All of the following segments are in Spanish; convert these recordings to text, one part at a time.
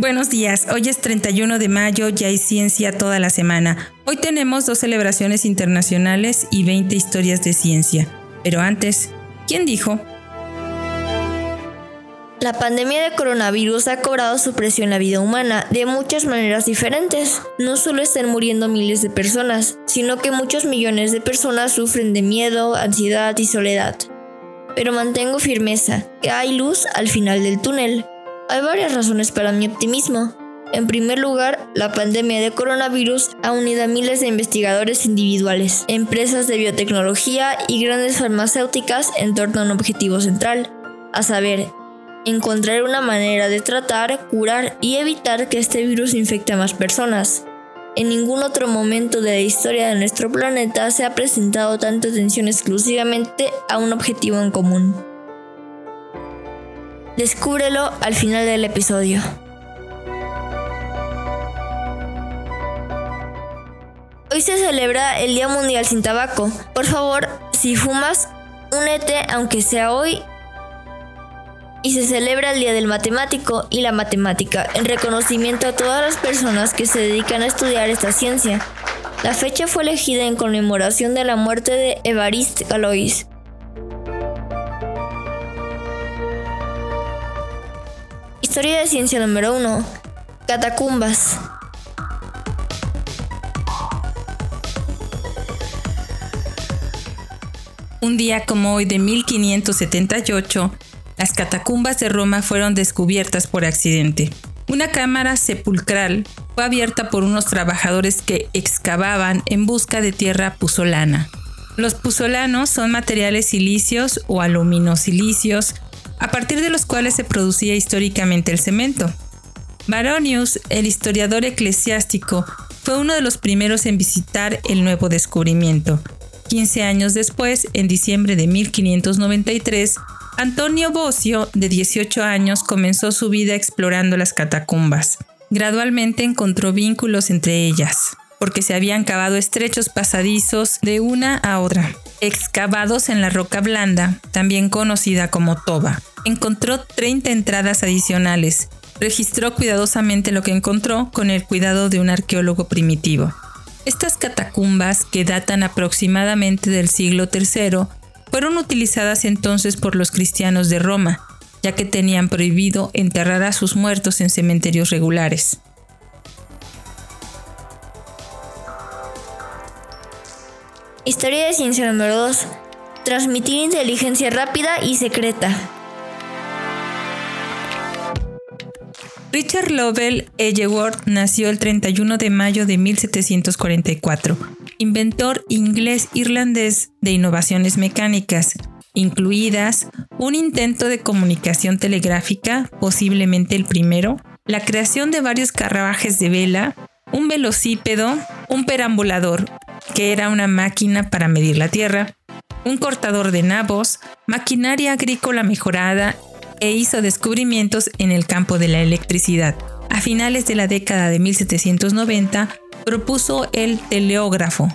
Buenos días, hoy es 31 de mayo, ya hay ciencia toda la semana. Hoy tenemos dos celebraciones internacionales y 20 historias de ciencia. Pero antes, ¿quién dijo? La pandemia de coronavirus ha cobrado su precio en la vida humana de muchas maneras diferentes. No solo están muriendo miles de personas, sino que muchos millones de personas sufren de miedo, ansiedad y soledad. Pero mantengo firmeza, que hay luz al final del túnel. Hay varias razones para mi optimismo. En primer lugar, la pandemia de coronavirus ha unido a miles de investigadores individuales, empresas de biotecnología y grandes farmacéuticas en torno a un objetivo central, a saber, encontrar una manera de tratar, curar y evitar que este virus infecte a más personas. En ningún otro momento de la historia de nuestro planeta se ha presentado tanta atención exclusivamente a un objetivo en común. Descúbrelo al final del episodio. Hoy se celebra el Día Mundial sin Tabaco. Por favor, si fumas, únete aunque sea hoy y se celebra el Día del Matemático y la Matemática en reconocimiento a todas las personas que se dedican a estudiar esta ciencia. La fecha fue elegida en conmemoración de la muerte de Évariste Galois. Historia de ciencia número 1. Catacumbas. Un día como hoy de 1578, las catacumbas de Roma fueron descubiertas por accidente. Una cámara sepulcral fue abierta por unos trabajadores que excavaban en busca de tierra puzolana. Los puzolanos son materiales silicios o aluminosilicios a partir de los cuales se producía históricamente el cemento. Baronius, el historiador eclesiástico, fue uno de los primeros en visitar el nuevo descubrimiento. 15 años después, en diciembre de 1593, Antonio Bocio, de 18 años, comenzó su vida explorando las catacumbas. Gradualmente encontró vínculos entre ellas, porque se habían cavado estrechos pasadizos de una a otra, excavados en la roca blanda, también conocida como toba. Encontró 30 entradas adicionales. Registró cuidadosamente lo que encontró con el cuidado de un arqueólogo primitivo. Estas catacumbas, que datan aproximadamente del siglo III, fueron utilizadas entonces por los cristianos de Roma, ya que tenían prohibido enterrar a sus muertos en cementerios regulares. Historia de ciencia número 2. Transmitir inteligencia rápida y secreta. Richard Lovell Edgeworth nació el 31 de mayo de 1744 inventor inglés-irlandés de innovaciones mecánicas, incluidas un intento de comunicación telegráfica, posiblemente el primero, la creación de varios carruajes de vela, un velocípedo, un perambulador, que era una máquina para medir la tierra, un cortador de nabos, maquinaria agrícola mejorada e hizo descubrimientos en el campo de la electricidad. A finales de la década de 1790 propuso el teleógrafo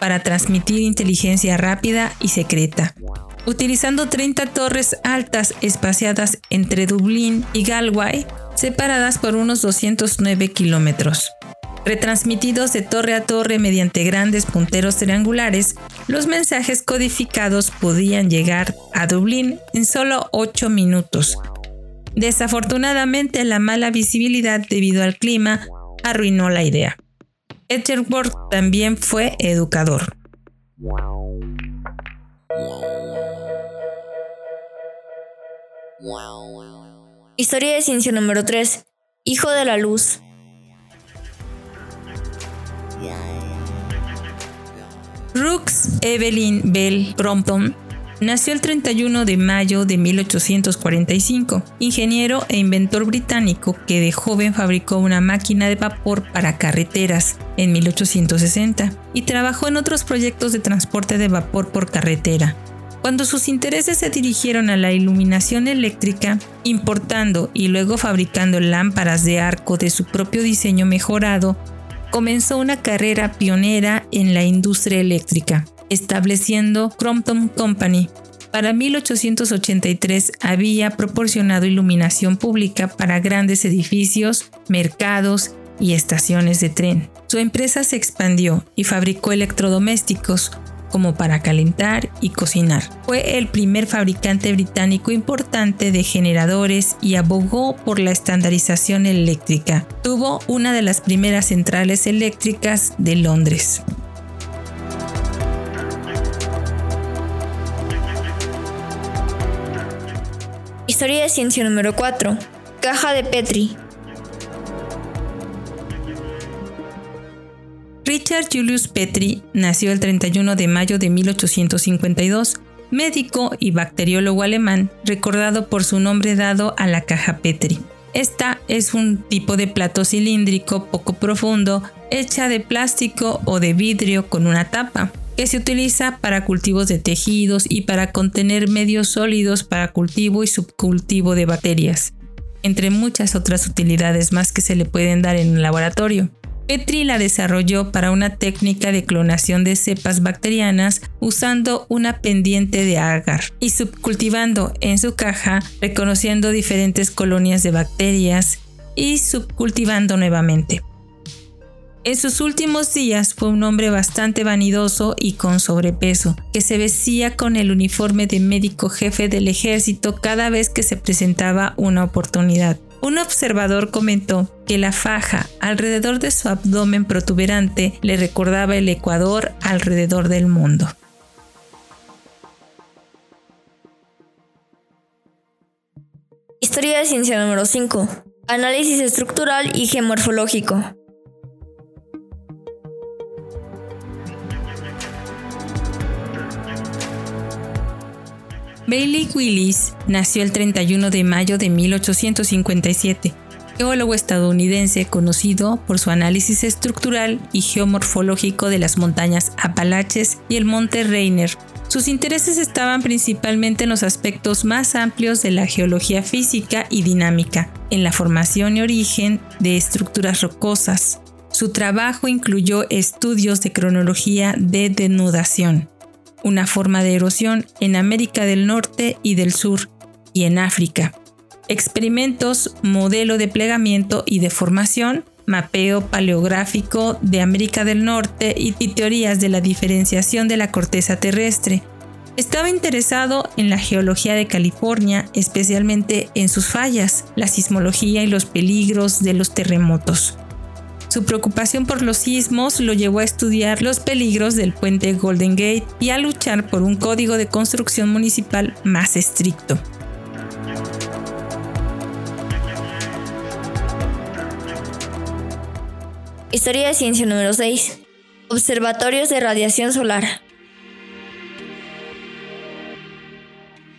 para transmitir inteligencia rápida y secreta. Utilizando 30 torres altas espaciadas entre Dublín y Galway, separadas por unos 209 kilómetros. Retransmitidos de torre a torre mediante grandes punteros triangulares, los mensajes codificados podían llegar a Dublín en solo 8 minutos. Desafortunadamente, la mala visibilidad debido al clima arruinó la idea. Edgeworth también fue educador. Historia de ciencia número 3. Hijo de la luz. Rooks Evelyn Bell Brompton Nació el 31 de mayo de 1845, ingeniero e inventor británico que de joven fabricó una máquina de vapor para carreteras en 1860 y trabajó en otros proyectos de transporte de vapor por carretera. Cuando sus intereses se dirigieron a la iluminación eléctrica, importando y luego fabricando lámparas de arco de su propio diseño mejorado, comenzó una carrera pionera en la industria eléctrica estableciendo Crompton Company, Para 1883 había proporcionado iluminación pública para grandes edificios, mercados y estaciones de tren. Su empresa se expandió y fabricó electrodomésticos como para calentar y cocinar. Fue el primer fabricante británico importante de generadores y abogó por la estandarización eléctrica. Tuvo una de las primeras centrales eléctricas de Londres. Historia de ciencia número 4. Caja de Petri. Richard Julius Petri nació el 31 de mayo de 1852, médico y bacteriólogo alemán, recordado por su nombre dado a la caja Petri. Esta es un tipo de plato cilíndrico poco profundo, hecha de plástico o de vidrio con una tapa que se utiliza para cultivos de tejidos y para contener medios sólidos para cultivo y subcultivo de bacterias, entre muchas otras utilidades más que se le pueden dar en un laboratorio. Petri la desarrolló para una técnica de clonación de cepas bacterianas usando una pendiente de agar y subcultivando en su caja, reconociendo diferentes colonias de bacterias y subcultivando nuevamente. En sus últimos días fue un hombre bastante vanidoso y con sobrepeso, que se vestía con el uniforme de médico jefe del ejército cada vez que se presentaba una oportunidad. Un observador comentó que la faja alrededor de su abdomen protuberante le recordaba el Ecuador alrededor del mundo. Historia de ciencia número 5. Análisis estructural y geomorfológico. Bailey Willis nació el 31 de mayo de 1857, geólogo estadounidense conocido por su análisis estructural y geomorfológico de las montañas Apalaches y el monte Rainier. Sus intereses estaban principalmente en los aspectos más amplios de la geología física y dinámica, en la formación y origen de estructuras rocosas. Su trabajo incluyó estudios de cronología de denudación, una forma de erosión en América del Norte y del Sur y en África. Experimentos, modelo de plegamiento y deformación, mapeo paleográfico de América del Norte y, teorías de la diferenciación de la corteza terrestre. Estaba interesado en la geología de California, especialmente en sus fallas, la sismología y los peligros de los terremotos. Su preocupación por los sismos lo llevó a estudiar los peligros del puente Golden Gate y a luchar por un código de construcción municipal más estricto. Historia de ciencia número 6. Observatorios de radiación solar.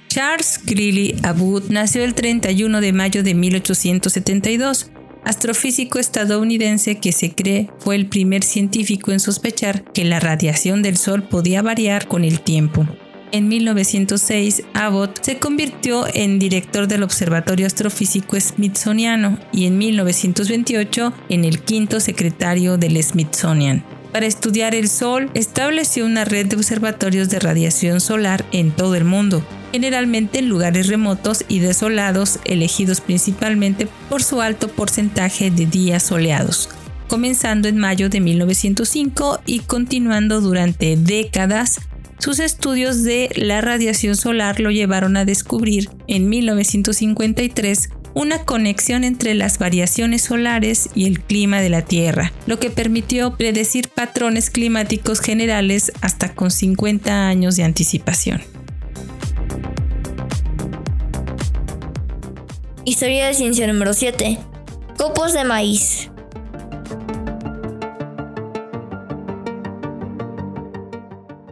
Charles Greeley Abbott nació el 31 de mayo de 1872 astrofísico estadounidense que se cree fue el primer científico en sospechar que la radiación del Sol podía variar con el tiempo. En 1906, Abbott se convirtió en director del Observatorio Astrofísico Smithsoniano y en 1928 en el quinto secretario del Smithsonian. Para estudiar el Sol, estableció una red de observatorios de radiación solar en todo el mundo, generalmente en lugares remotos y desolados, elegidos principalmente por su alto porcentaje de días soleados, comenzando en mayo de 1905 y continuando durante décadas. Sus estudios de la radiación solar lo llevaron a descubrir en 1953 una conexión entre las variaciones solares y el clima de la Tierra, lo que permitió predecir patrones climáticos generales hasta con 50 años de anticipación. Historia de ciencia número 7. Copos de maíz.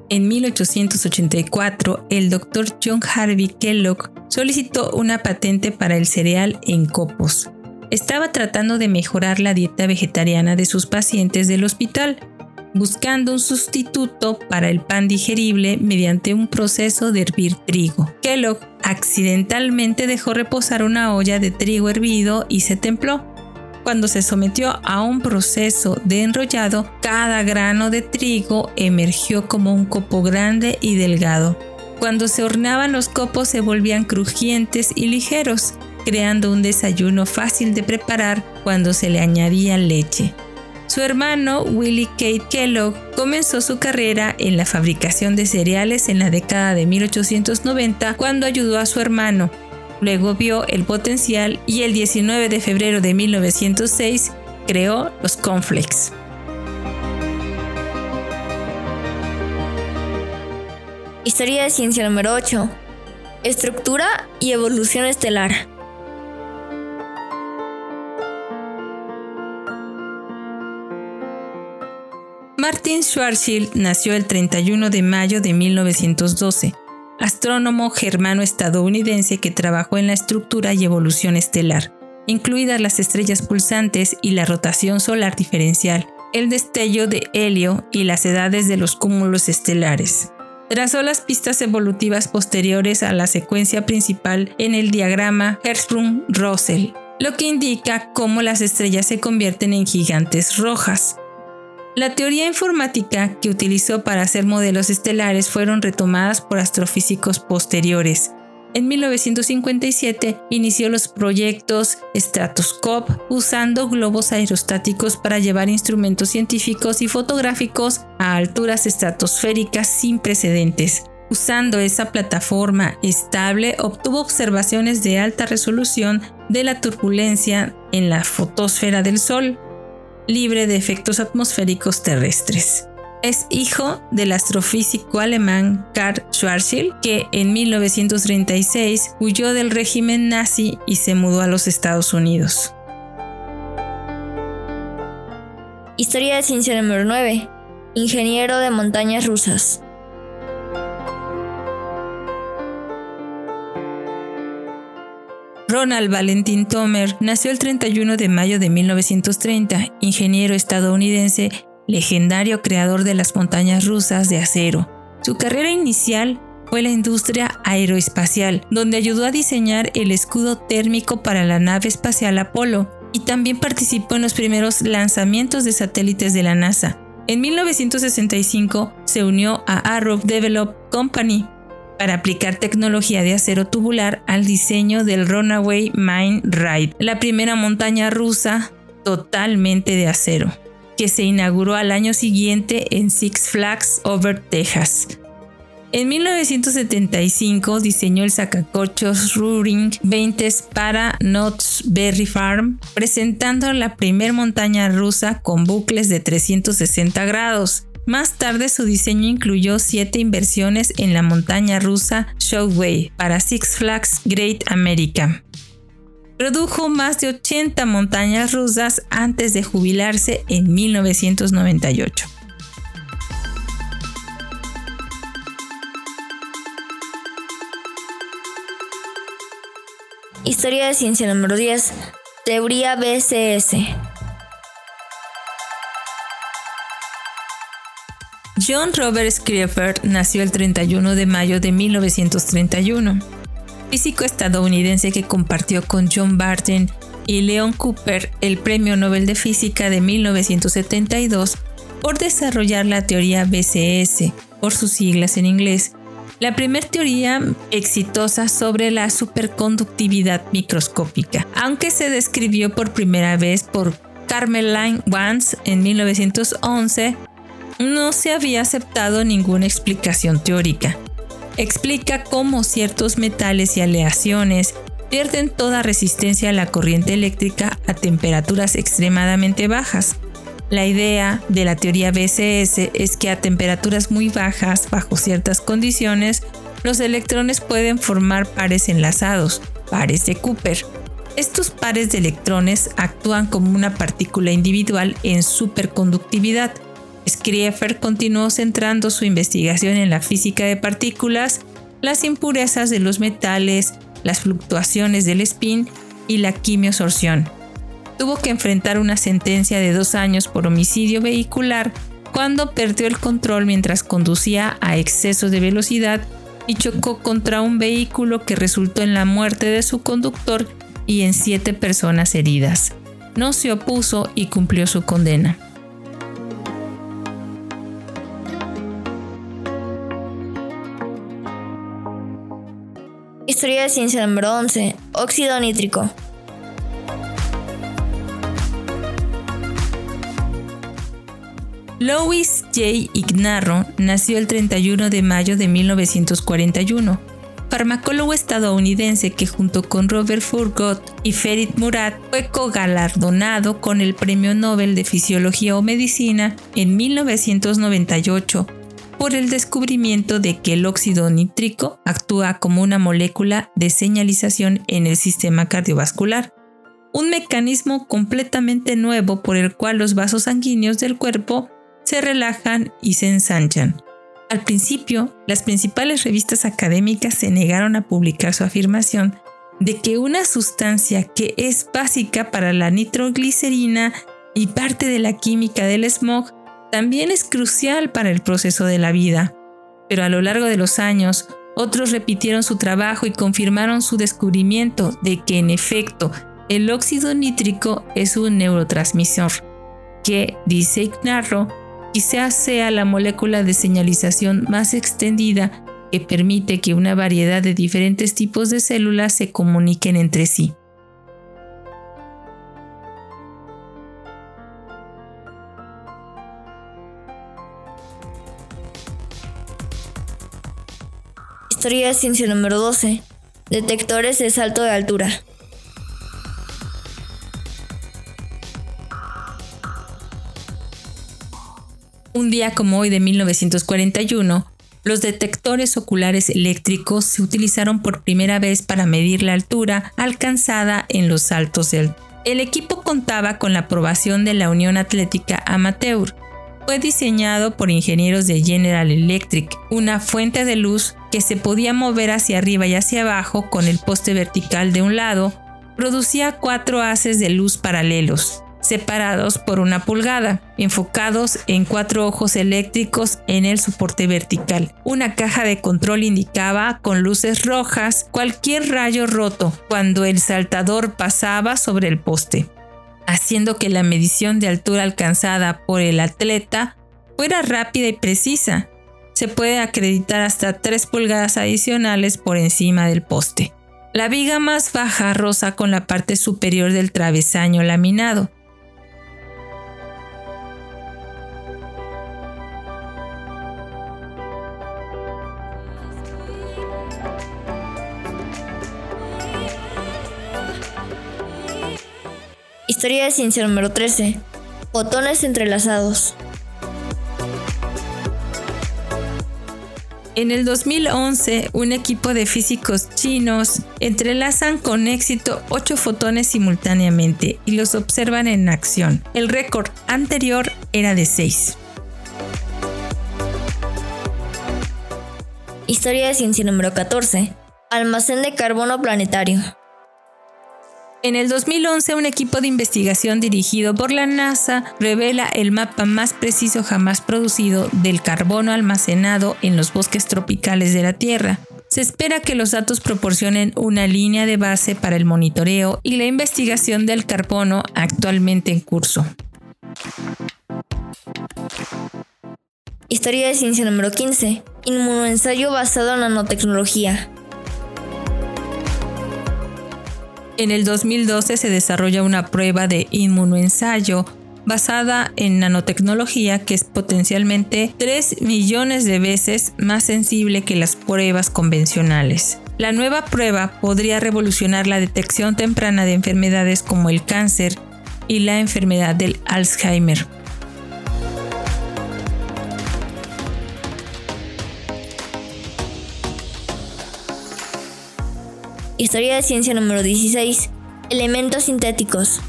En 1884, el doctor John Harvey Kellogg solicitó una patente para el cereal en copos. Estaba tratando de mejorar la dieta vegetariana de sus pacientes del hospital, buscando un sustituto para el pan digerible mediante un proceso de hervir trigo. Kellogg accidentalmente dejó reposar una olla de trigo hervido y se templó. Cuando se sometió a un proceso de enrollado, cada grano de trigo emergió como un copo grande y delgado. Cuando se horneaban los copos se volvían crujientes y ligeros, creando un desayuno fácil de preparar cuando se le añadía leche. Su hermano Willie Kate Kellogg comenzó su carrera en la fabricación de cereales en la década de 1890 cuando ayudó a su hermano. Luego vio el potencial y el 19 de febrero de 1906 creó los cornflakes. Historia de ciencia número 8. Estructura y evolución estelar. Martin Schwarzschild nació el 31 de mayo de 1912, astrónomo germano-estadounidense que trabajó en la estructura y evolución estelar, incluidas las estrellas pulsantes y la rotación solar diferencial, el destello de helio y las edades de los cúmulos estelares. Trazó las pistas evolutivas posteriores a la secuencia principal en el diagrama Hertzsprung-Russell, lo que indica cómo las estrellas se convierten en gigantes rojas. La teoría informática que utilizó para hacer modelos estelares fueron retomadas por astrofísicos posteriores. En 1957 inició los proyectos Stratoscope usando globos aerostáticos para llevar instrumentos científicos y fotográficos a alturas estratosféricas sin precedentes. Usando esa plataforma estable obtuvo observaciones de alta resolución de la turbulencia en la fotosfera del Sol, libre de efectos atmosféricos terrestres. Es hijo del astrofísico alemán Karl Schwarzschild, que en 1936 huyó del régimen nazi y se mudó a los Estados Unidos. Historia de ciencia número 9. Ingeniero de montañas rusas. Ronald Valentin Tomer nació el 31 de mayo de 1930, ingeniero estadounidense, legendario creador de las montañas rusas de acero. Su carrera inicial fue la industria aeroespacial, donde ayudó a diseñar el escudo térmico para la nave espacial Apolo y también participó en los primeros lanzamientos de satélites de la NASA. En 1965 se unió a Arrow Develop Company, para aplicar tecnología de acero tubular al diseño del Runaway Mine Ride, la primera montaña rusa totalmente de acero, que se inauguró al año siguiente en Six Flags Over Texas. En 1975 diseñó el sacacorchos Ruring 20 para Knott's Berry Farm, presentando la primera montaña rusa con bucles de 360 grados, más tarde su diseño incluyó siete inversiones en la montaña rusa Showway para Six Flags Great America. Produjo más de 80 montañas rusas antes de jubilarse en 1998. Historia de ciencia número 10. Teoría BCS. John Robert Schriefer nació el 31 de mayo de 1931, físico estadounidense que compartió con John Barton y Leon Cooper el Premio Nobel de Física de 1972 por desarrollar la teoría BCS, por sus siglas en inglés, la primera teoría exitosa sobre la superconductividad microscópica, aunque se describió por primera vez por Carmeline Wans en 1911 no se había aceptado ninguna explicación teórica. Explica cómo ciertos metales y aleaciones pierden toda resistencia a la corriente eléctrica a temperaturas extremadamente bajas. La idea de la teoría BCS es que a temperaturas muy bajas, bajo ciertas condiciones, los electrones pueden formar pares enlazados, pares de Cooper. Estos pares de electrones actúan como una partícula individual en superconductividad, Schriefer continuó centrando su investigación en la física de partículas, las impurezas de los metales, las fluctuaciones del spin y la quimiosorción. Tuvo que enfrentar una sentencia de dos años por homicidio vehicular cuando perdió el control mientras conducía a exceso de velocidad y chocó contra un vehículo que resultó en la muerte de su conductor y en siete personas heridas. No se opuso y cumplió su condena. Historia de ciencia número 11. Óxido nítrico. Louis J. Ignarro nació el 31 de mayo de 1941, farmacólogo estadounidense que junto con Robert Furgot y Ferit Murat fue cogalardonado con el Premio Nobel de Fisiología o Medicina en 1998 por el descubrimiento de que el óxido nítrico actúa como una molécula de señalización en el sistema cardiovascular, un mecanismo completamente nuevo por el cual los vasos sanguíneos del cuerpo se relajan y se ensanchan. Al principio, las principales revistas académicas se negaron a publicar su afirmación de que una sustancia que es básica para la nitroglicerina y parte de la química del smog también es crucial para el proceso de la vida. Pero a lo largo de los años, otros repitieron su trabajo y confirmaron su descubrimiento de que en efecto el óxido nítrico es un neurotransmisor, que, dice Ignarro, quizás sea la molécula de señalización más extendida que permite que una variedad de diferentes tipos de células se comuniquen entre sí. Historia ciencia número 12. Detectores de salto de altura. Un día como hoy de 1941, los detectores oculares eléctricos se utilizaron por primera vez para medir la altura alcanzada en los saltos del... El equipo contaba con la aprobación de la Unión Atlética Amateur. Fue diseñado por ingenieros de General Electric, una fuente de luz que se podía mover hacia arriba y hacia abajo con el poste vertical de un lado, producía cuatro haces de luz paralelos separados por una pulgada, enfocados en cuatro ojos eléctricos en el soporte vertical. Una caja de control indicaba con luces rojas cualquier rayo roto cuando el saltador pasaba sobre el poste, haciendo que la medición de altura alcanzada por el atleta fuera rápida y precisa. Se puede acreditar hasta 3 pulgadas adicionales por encima del poste. La viga más baja rosa con la parte superior del travesaño laminado, Historia de ciencia número 13. Fotones entrelazados. En el 2011, un equipo de físicos chinos entrelazan con éxito ocho fotones simultáneamente y los observan en acción. El récord anterior era de 6. Historia de ciencia número 14. Almacén de carbono planetario. En el 2011, un equipo de investigación dirigido por la NASA revela el mapa más preciso jamás producido del carbono almacenado en los bosques tropicales de la Tierra. Se espera que los datos proporcionen una línea de base para el monitoreo y la investigación del carbono actualmente en curso. Historia de ciencia número 15. Inmunoensayo basado en nanotecnología. En el 2012 se desarrolla una prueba de inmunoensayo basada en nanotecnología que es potencialmente 3 millones de veces más sensible que las pruebas convencionales. La nueva prueba podría revolucionar la detección temprana de enfermedades como el cáncer y la enfermedad del Alzheimer. Historia de ciencia número 16. Elementos sintéticos.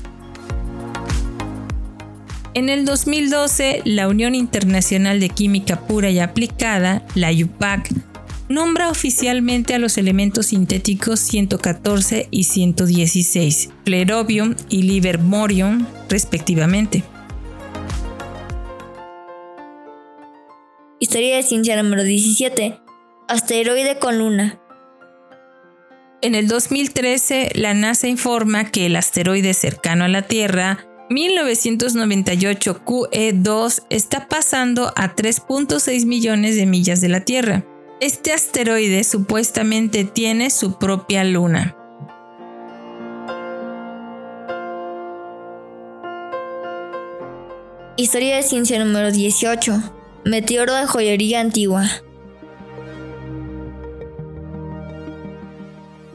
En el 2012, la Unión Internacional de Química Pura y Aplicada, la UPAC, nombra oficialmente a los elementos sintéticos 114 y 116, flerobium y livermorium, respectivamente. Historia de ciencia número 17. Asteroide con luna. En el 2013, la NASA informa que el asteroide cercano a la Tierra, 1998 QE2, está pasando a 3.6 millones de millas de la Tierra. Este asteroide supuestamente tiene su propia luna. Historia de ciencia número 18. Meteoro de joyería antigua.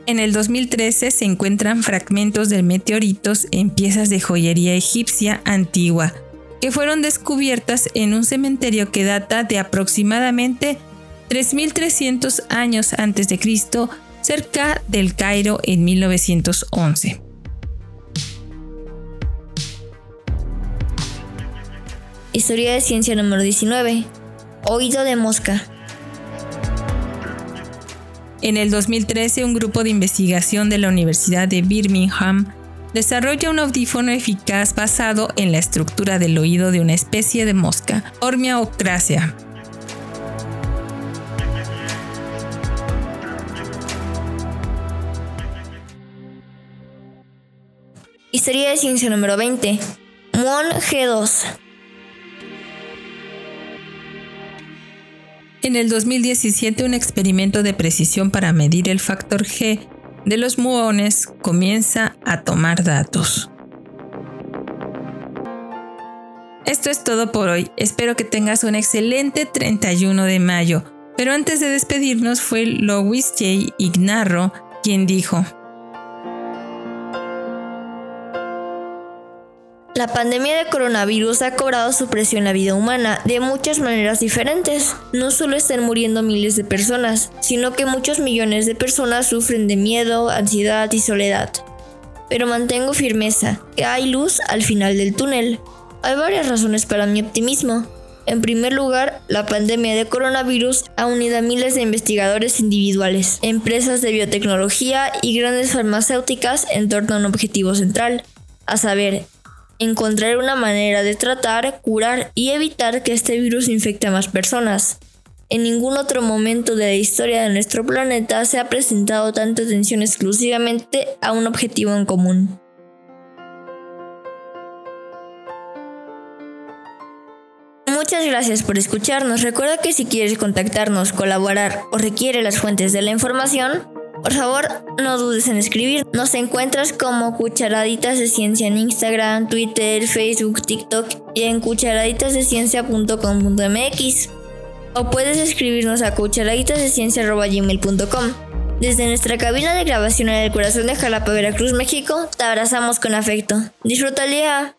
En el 2013 se encuentran fragmentos de meteoritos en piezas de joyería egipcia antigua, que fueron descubiertas en un cementerio que data de aproximadamente 3.300 años antes de Cristo, cerca del Cairo en 1911. Historia de ciencia número 19. Oído de mosca. En el 2013, un grupo de investigación de la Universidad de Birmingham desarrolla un audífono eficaz basado en la estructura del oído de una especie de mosca, Ormia ocracea. Historia de ciencia número 20. Mon G2. En el 2017, un experimento de precisión para medir el factor G de los muones comienza a tomar datos. Esto es todo por hoy. Espero que tengas un excelente 31 de mayo. Pero antes de despedirnos fue Louis J. Ignarro quien dijo, La pandemia de coronavirus ha cobrado su precio en la vida humana de muchas maneras diferentes. No solo están muriendo miles de personas, sino que muchos millones de personas sufren de miedo, ansiedad y soledad. Pero mantengo firmeza, que hay luz al final del túnel. Hay varias razones para mi optimismo. En primer lugar, la pandemia de coronavirus ha unido a miles de investigadores individuales, empresas de biotecnología y grandes farmacéuticas en torno a un objetivo central, a saber, encontrar una manera de tratar, curar y evitar que este virus infecte a más personas. En ningún otro momento de la historia de nuestro planeta se ha presentado tanta atención exclusivamente a un objetivo en común. Muchas gracias por escucharnos. Recuerda que si quieres contactarnos, colaborar o requiere las fuentes de la información, por favor, no dudes en escribir. Nos encuentras como Cucharaditas de Ciencia en Instagram, Twitter, Facebook, TikTok y en cucharaditasdeciencia.com.mx. O puedes escribirnos a cucharaditasdeciencia.gmail.com. Desde nuestra cabina de grabación en el corazón de Jalapa, Veracruz, México, te abrazamos con afecto. Disfruta el día.